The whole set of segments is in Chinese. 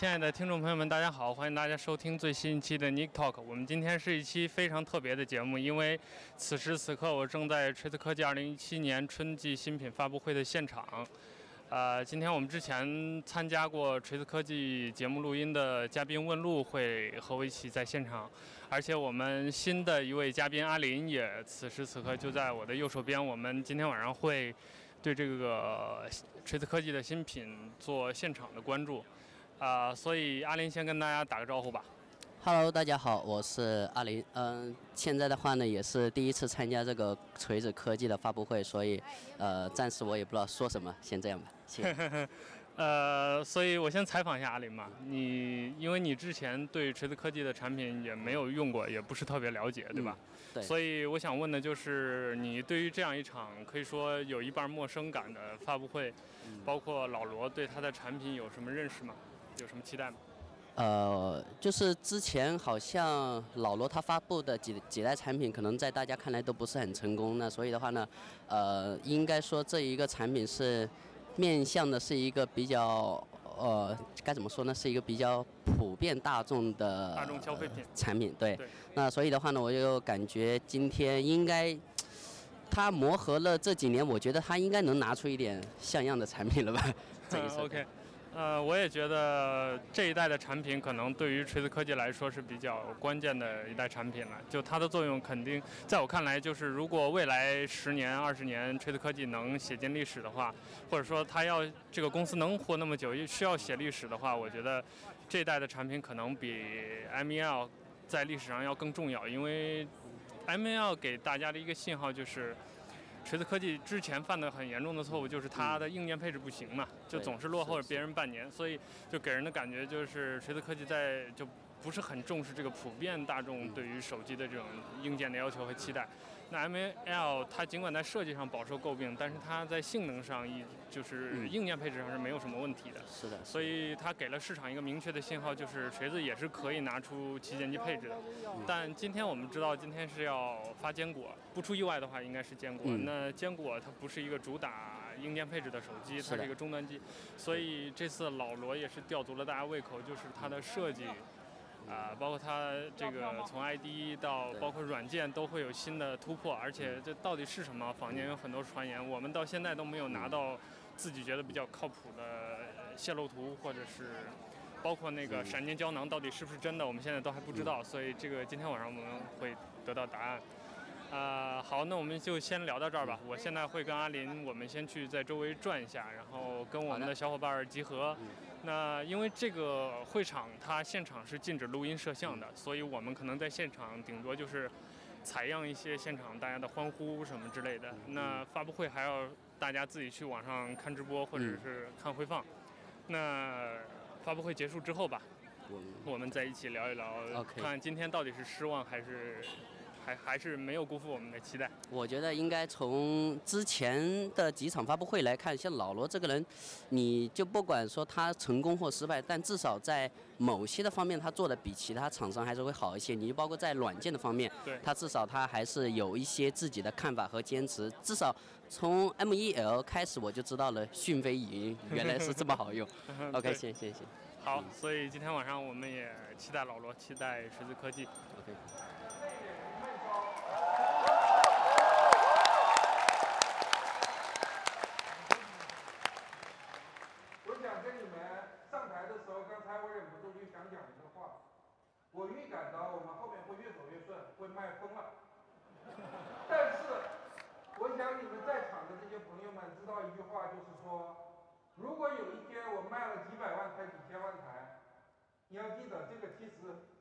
亲爱的听众朋友们，大家好，欢迎大家收听最新一期的 Nick Talk。我们今天是一期非常特别的节目，因为此时此刻我正在锤子科技2017年春季新品发布会的现场。呃，今天我们之前参加过锤子科技节目录音的嘉宾问路会和我一起在现场，而且我们新的一位嘉宾阿林也此时此刻就在我的右手边。我们今天晚上会对这个锤子科技的新品做现场的关注。啊、呃，所以阿林先跟大家打个招呼吧。Hello，大家好，我是阿林。嗯，现在的话呢，也是第一次参加这个锤子科技的发布会，所以呃，暂时我也不知道说什么，先这样吧。谢谢。呃，所以我先采访一下阿林嘛。你因为你之前对锤子科技的产品也没有用过，也不是特别了解，对吧？嗯、对。所以我想问的就是，你对于这样一场可以说有一半陌生感的发布会，嗯、包括老罗对他的产品有什么认识吗？有什么期待吗？呃，就是之前好像老罗他发布的几几代产品，可能在大家看来都不是很成功。那所以的话呢，呃，应该说这一个产品是面向的是一个比较呃，该怎么说呢？是一个比较普遍大众的大众消费品产品。对。对。那所以的话呢，我就感觉今天应该他磨合了这几年，我觉得他应该能拿出一点像样的产品了吧？这一次。OK。呃，我也觉得这一代的产品可能对于锤子科技来说是比较关键的一代产品了。就它的作用肯定，在我看来，就是如果未来十年、二十年锤子科技能写进历史的话，或者说它要这个公司能活那么久，需要写历史的话，我觉得这一代的产品可能比 M E L 在历史上要更重要，因为 M E L 给大家的一个信号就是。锤子科技之前犯的很严重的错误就是它的硬件配置不行嘛，就总是落后别人半年，所以就给人的感觉就是锤子科技在就不是很重视这个普遍大众对于手机的这种硬件的要求和期待。那 M A L 它尽管在设计上饱受诟病，但是它在性能上一就是硬件配置上是没有什么问题的。是的。所以它给了市场一个明确的信号，就是锤子也是可以拿出旗舰机配置的。但今天我们知道，今天是要发坚果，不出意外的话应该是坚果。那坚果它不是一个主打硬件配置的手机，它是一个终端机。所以这次老罗也是吊足了大家胃口，就是它的设计。啊，包括它这个从 IDE 到包括软件都会有新的突破，而且这到底是什么？坊间有很多传言，我们到现在都没有拿到自己觉得比较靠谱的泄露图，或者是包括那个闪电胶囊到底是不是真的，我们现在都还不知道。所以这个今天晚上我们会得到答案。啊，好，那我们就先聊到这儿吧。我现在会跟阿林，我们先去在周围转一下，然后跟我们的小伙伴集合。那因为这个会场它现场是禁止录音摄像的，所以我们可能在现场顶多就是采样一些现场大家的欢呼什么之类的。那发布会还要大家自己去网上看直播或者是看回放。那发布会结束之后吧，我们再一起聊一聊，看今天到底是失望还是。还还是没有辜负我们的期待。我觉得应该从之前的几场发布会来看，像老罗这个人，你就不管说他成功或失败，但至少在某些的方面，他做的比其他厂商还是会好一些。你就包括在软件的方面，对，他至少他还是有一些自己的看法和坚持。至少从 M1L 开始，我就知道了讯飞语音原来是这么好用。OK，谢谢谢谢。好，所以今天晚上我们也期待老罗，期待十字科技。OK。我预感到我们后面会越走越顺，会卖疯了。但是，我想你们在场的这些朋友们知道一句话，就是说，如果有一天我卖了几百万台、几千万台，你要记得这个其实。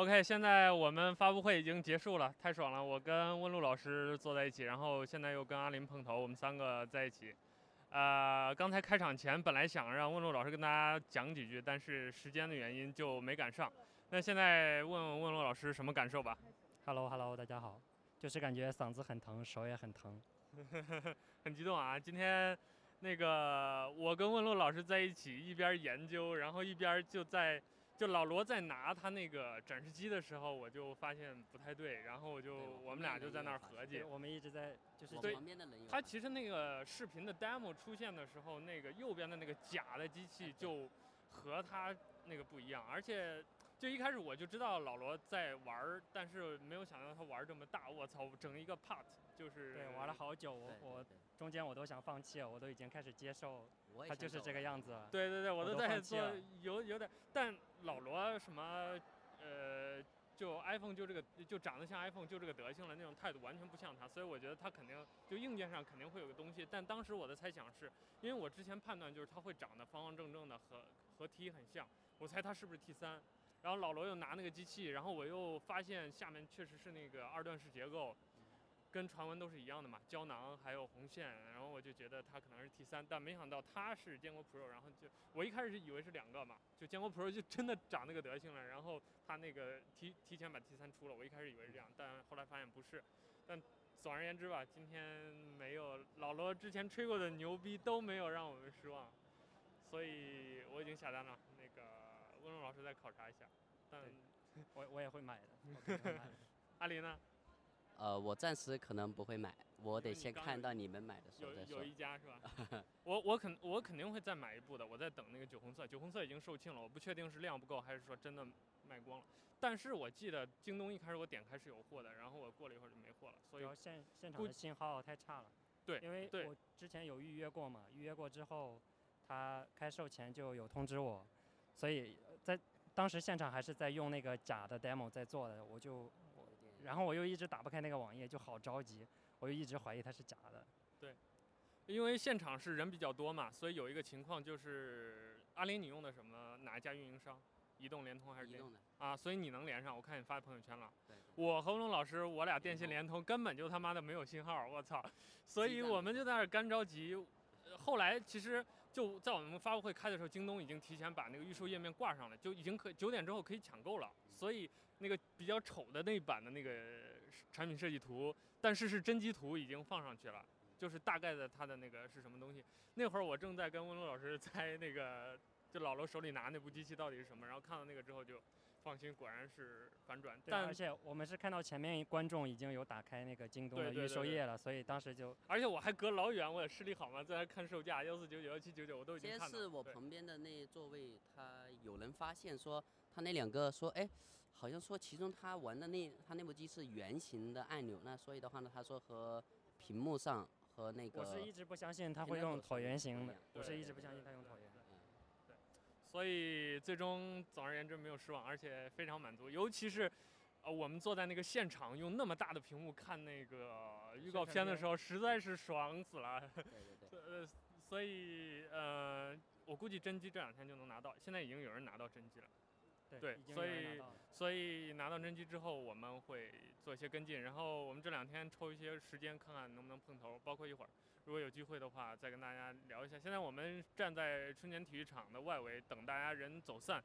OK，现在我们发布会已经结束了，太爽了！我跟温路老师坐在一起，然后现在又跟阿林碰头，我们三个在一起。呃，刚才开场前本来想让问路老师跟大家讲几句，但是时间的原因就没赶上。那现在问问温路老师什么感受吧？Hello，Hello，大家好，就是感觉嗓子很疼，手也很疼，很激动啊！今天那个我跟问路老师在一起，一边研究，然后一边就在。就老罗在拿他那个展示机的时候，我就发现不太对，然后我就我们俩就在那儿合计。我们一直在就是对。他其实那个视频的 demo 出现的时候，那个右边的那个假的机器就和他那个不一样，而且就一开始我就知道老罗在玩儿，但是没有想到他玩这么大。我操，整一个 part 就是。对，玩了好久，我我中间我都想放弃了，我都已经开始接受。他就是这个样子。对对对，我都在做，有有点，但老罗什么，呃，就 iPhone 就这个，就长得像 iPhone 就这个德行了，那种态度完全不像他，所以我觉得他肯定就硬件上肯定会有个东西。但当时我的猜想是，因为我之前判断就是他会长得方方正正的，和和 T 很像，我猜他是不是 T 三？然后老罗又拿那个机器，然后我又发现下面确实是那个二段式结构。跟传闻都是一样的嘛，胶囊还有红线，然后我就觉得它可能是 T3，但没想到它是坚果 Pro，然后就我一开始以为是两个嘛，就坚果 Pro 就真的长那个德行了，然后它那个提提前把 T3 出了，我一开始以为是这样，但后来发现不是。但总而言之吧，今天没有老罗之前吹过的牛逼都没有让我们失望，所以我已经下单了，温龙老师再考察一下，但 我我也会买的。买的阿林呢？呃，我暂时可能不会买，我得先看到你们买的时候再说。有有一家是吧？我我肯我肯定会再买一部的，我在等那个酒红色，酒红色已经售罄了，我不确定是量不够还是说真的卖光了。但是我记得京东一开始我点开是有货的，然后我过了一会儿就没货了，所以现现场的信号太差了。对，因为我之前有预约过嘛，预约过之后，他开售前就有通知我，所以在当时现场还是在用那个假的 demo 在做的，我就。然后我又一直打不开那个网页，就好着急，我就一直怀疑它是假的。对，因为现场是人比较多嘛，所以有一个情况就是，阿林，你用的什么？哪一家运营商？移动、联通还是？移动的。啊，所以你能连上？我看你发朋友圈了。对。我和龙老师，我俩电信联通，根本就他妈的没有信号，我操！所以我们就在那儿干着急。后来其实就在我们发布会开的时候，京东已经提前把那个预售页面挂上了，就已经可九点之后可以抢购了，所以。那个比较丑的那一版的那个产品设计图，但是是真机图已经放上去了，就是大概的它的那个是什么东西。那会儿我正在跟温龙老师猜那个，就老罗手里拿那部机器到底是什么，然后看到那个之后就放心，果然是反转。但而且我们是看到前面观众已经有打开那个京东的预售页了，所以当时就。而且我还隔老远，我也视力好嘛，在那看售价幺四九九、幺七九九，我都已经看到。先是我旁边的那座位，他有人发现说，他那两个说，哎。好像说其中他玩的那他那部机是圆形的按钮，那所以的话呢，他说和屏幕上和那个。我是一直不相信他会用椭圆形的，我是一直不相信他用椭圆。对，所以最终总而言之没有失望，而且非常满足，尤其是，呃，我们坐在那个现场用那么大的屏幕看那个预告片的时候，实在是爽死了。对对对。呃，所以呃，我估计真机这两天就能拿到，现在已经有人拿到真机了。对，所以所以拿到真机之后，我们会做一些跟进，然后我们这两天抽一些时间看看能不能碰头，包括一会儿如果有机会的话，再跟大家聊一下。现在我们站在春田体育场的外围等大家人走散，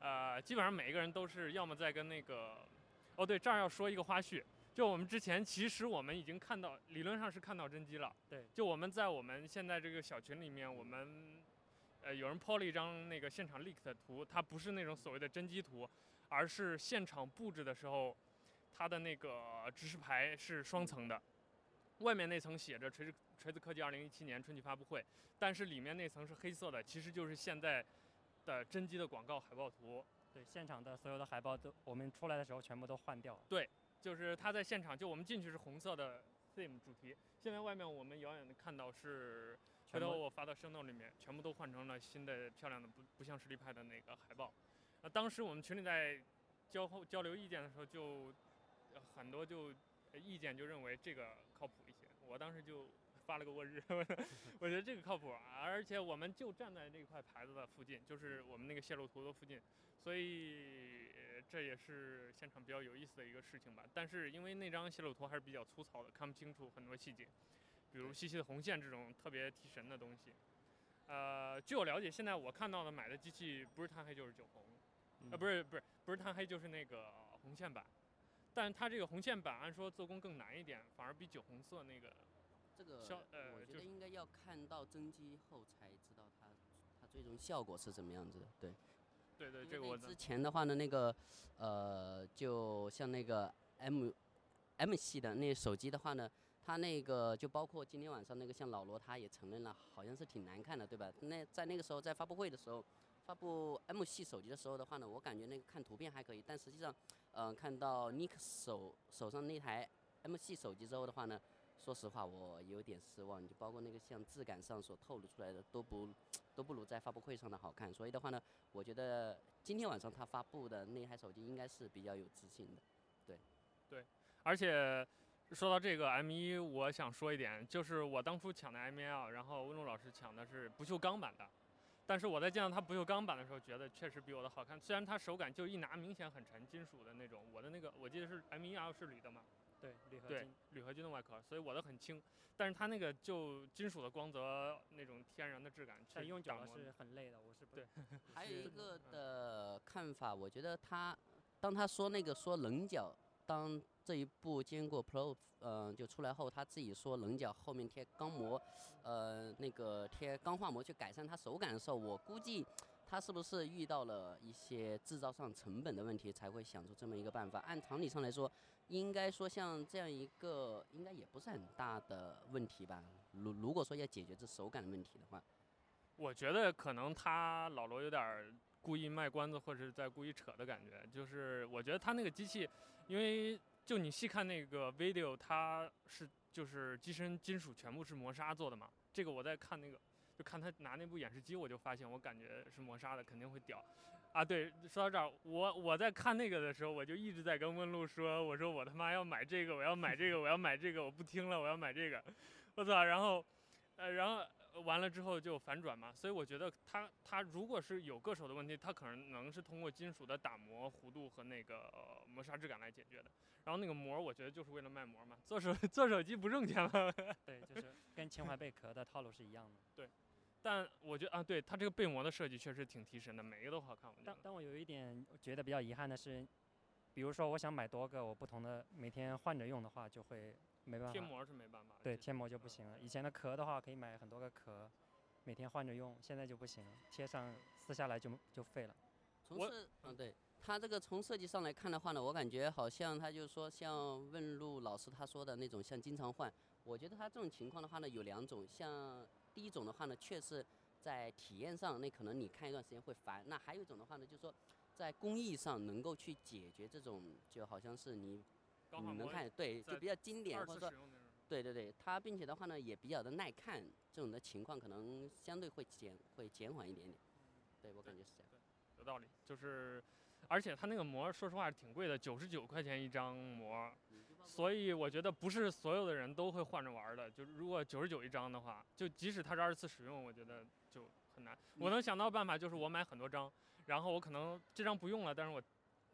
呃，基本上每一个人都是要么在跟那个，哦对，这儿要说一个花絮，就我们之前其实我们已经看到，理论上是看到真机了，对，就我们在我们现在这个小群里面，我们。呃，有人 po 了一张那个现场 leak 的图，它不是那种所谓的真机图，而是现场布置的时候，它的那个指示牌是双层的，外面那层写着锤子锤子科技二零一七年春季发布会，但是里面那层是黑色的，其实就是现在的真机的广告海报图。对，现场的所有的海报都我们出来的时候全部都换掉了。对，就是他在现场，就我们进去是红色的 theme 主题，现在外面我们遥远的看到是。回头我发到 show note 里面，全部都换成了新的漂亮的不不像实力派的那个海报。那当时我们群里在交交流意见的时候，就很多就意见就认为这个靠谱。我当时就发了个握日，我觉得这个靠谱，而且我们就站在那块牌子的附近，就是我们那个泄露图的附近，所以这也是现场比较有意思的一个事情吧。但是因为那张泄露图还是比较粗糙的，看不清楚很多细节，比如细细的红线这种特别提神的东西。呃，据我了解，现在我看到的买的机器不是碳黑就是酒红，嗯、呃，不是不是不是碳黑就是那个红线版，但它这个红线版按说做工更难一点，反而比酒红色那个。这个呃，我觉得应该要看到真机后才知道它它最终效果是怎么样子的，对。对对，这个我之前的话呢，那个呃，就像那个 M M 系的那手机的话呢，它那个就包括今天晚上那个像老罗他也承认了，好像是挺难看的，对吧？那在那个时候在发布会的时候，发布 M 系手机的时候的话呢，我感觉那个看图片还可以，但实际上，嗯、看到 Nick 手手上那台 M 系手机之后的话呢。说实话，我有点失望，就包括那个像质感上所透露出来的，都不都不如在发布会上的好看。所以的话呢，我觉得今天晚上他发布的那台手机应该是比较有自信的，对。对，而且说到这个 M1，我想说一点，就是我当初抢的 M1，然后温路老师抢的是不锈钢版的，但是我在见到它不锈钢版的时候，觉得确实比我的好看。虽然它手感就一拿明显很沉，金属的那种。我的那个我记得是 M1R 是铝的嘛。对，铝合金，铝合金的外壳，所以我的很轻，但是它那个就金属的光泽那种天然的质感，但用久了是很累的。我是不对。还有一个的看法，我觉得他当他说那个说棱角，当这一部坚果 Pro 嗯、就出来后，他自己说棱角后面贴钢膜，呃那个贴钢化膜去改善它手感的时候，我估计。他是不是遇到了一些制造上成本的问题，才会想出这么一个办法？按常理上来说，应该说像这样一个，应该也不是很大的问题吧？如如果说要解决这手感的问题的话，我觉得可能他老罗有点儿故意卖关子，或者是在故意扯的感觉。就是我觉得他那个机器，因为就你细看那个 video，它是就是机身金属全部是磨砂做的嘛。这个我在看那个。就看他拿那部演示机，我就发现，我感觉是磨砂的，肯定会屌，啊，对，说到这儿，我我在看那个的时候，我就一直在跟问路说，我说我他妈要买这个，我要买这个，我要买这个，我不听了，我要买这个，我操，然后，呃，然后完了之后就反转嘛，所以我觉得它它如果是有个手的问题，它可能能是通过金属的打磨弧度和那个、呃、磨砂质感来解决的，然后那个膜，我觉得就是为了卖膜嘛，做手 做手机不挣钱吗？对，就是跟情怀贝壳的套路是一样的，对。但我觉得啊，对它这个背膜的设计确实挺提神的，每一个都好看。我觉得。但但我有一点觉得比较遗憾的是，比如说我想买多个我不同的每天换着用的话，就会没办法。贴膜是没办法。对，贴膜就不行了。以前的壳的话可以买很多个壳，每天换着用，现在就不行了，贴上撕下来就就废了。从设，嗯，对，它这个从设计上来看的话呢，我感觉好像他就是说像问路老师他说的那种，像经常换。我觉得他这种情况的话呢，有两种，像。第一种的话呢，确实在体验上，那可能你看一段时间会烦。那还有一种的话呢，就是说在工艺上能够去解决这种，就好像是你你能看对，就比较经典，或者说对对对，它并且的话呢也比较的耐看，这种的情况可能相对会减会减缓一点点。对我感觉是这样。有道理，就是。而且它那个膜，说实话是挺贵的，九十九块钱一张膜，所以我觉得不是所有的人都会换着玩的。就如果九十九一张的话，就即使它是二次使用，我觉得就很难。我能想到办法就是我买很多张，然后我可能这张不用了，但是我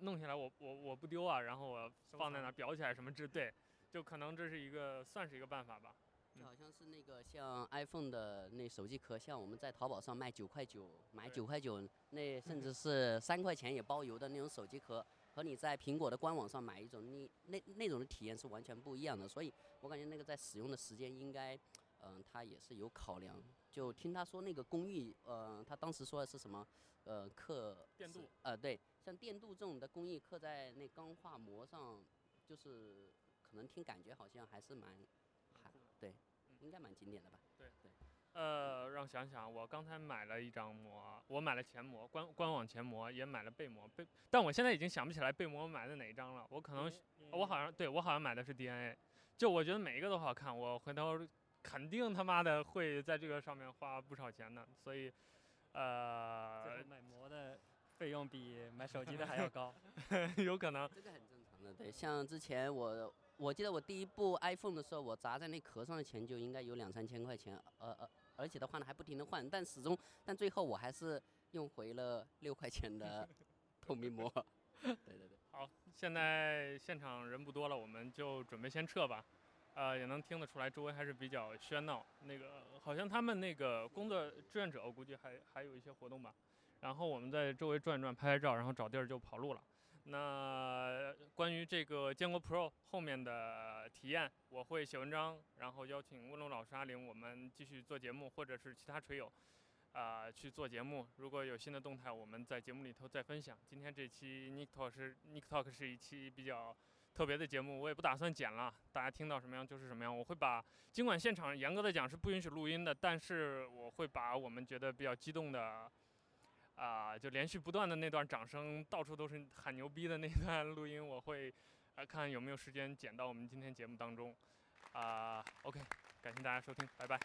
弄下来我我我不丢啊，然后我放在那裱起来什么之对，就可能这是一个算是一个办法吧。就好像是那个像 iPhone 的那手机壳，像我们在淘宝上卖九块九，买九块九，那 甚至是三块钱也包邮的那种手机壳，和你在苹果的官网上买一种，你那那种的体验是完全不一样的。所以我感觉那个在使用的时间应该，嗯、呃，他也是有考量。就听他说那个工艺，呃，他当时说的是什么？呃，刻电镀。呃，对，像电镀这种的工艺刻在那钢化膜上，就是可能听感觉好像还是蛮。对，应该蛮经典的吧？对对，呃，让想想，我刚才买了一张膜，我买了前膜，官官网前膜，也买了背膜，背，但我现在已经想不起来背膜买的哪一张了。我可能，我好像，对，我好像买的是 DNA，就我觉得每一个都好看，我回头肯定他妈的会在这个上面花不少钱的，所以，呃，买膜的费用比买手机的还要高，有可能。这个很正常的，对，像之前我。我记得我第一部 iPhone 的时候，我砸在那壳上的钱就应该有两三千块钱，呃呃，而且的话呢还不停的换，但始终，但最后我还是用回了六块钱的 透明膜。对对对。好，现在现场人不多了，我们就准备先撤吧。呃，也能听得出来，周围还是比较喧闹。那个好像他们那个工作志愿者，我估计还还有一些活动吧。然后我们在周围转转，拍拍照，然后找地儿就跑路了。那关于这个坚果 Pro 后面的体验，我会写文章，然后邀请温龙老师、阿玲，我们继续做节目，或者是其他锤友，啊、去做节目。如果有新的动态，我们在节目里头再分享。今天这期 Nick Talk 是 Nick Talk 是一期比较。特别的节目，我也不打算剪了，大家听到什么样就是什么样。我会把，尽管现场严格的讲是不允许录音的，但是我会把我们觉得比较激动的，啊、就连续不断的那段掌声，到处都是喊牛逼的那段录音，我会，来、看有没有时间剪到我们今天节目当中。啊、，OK，感谢大家收听，拜拜。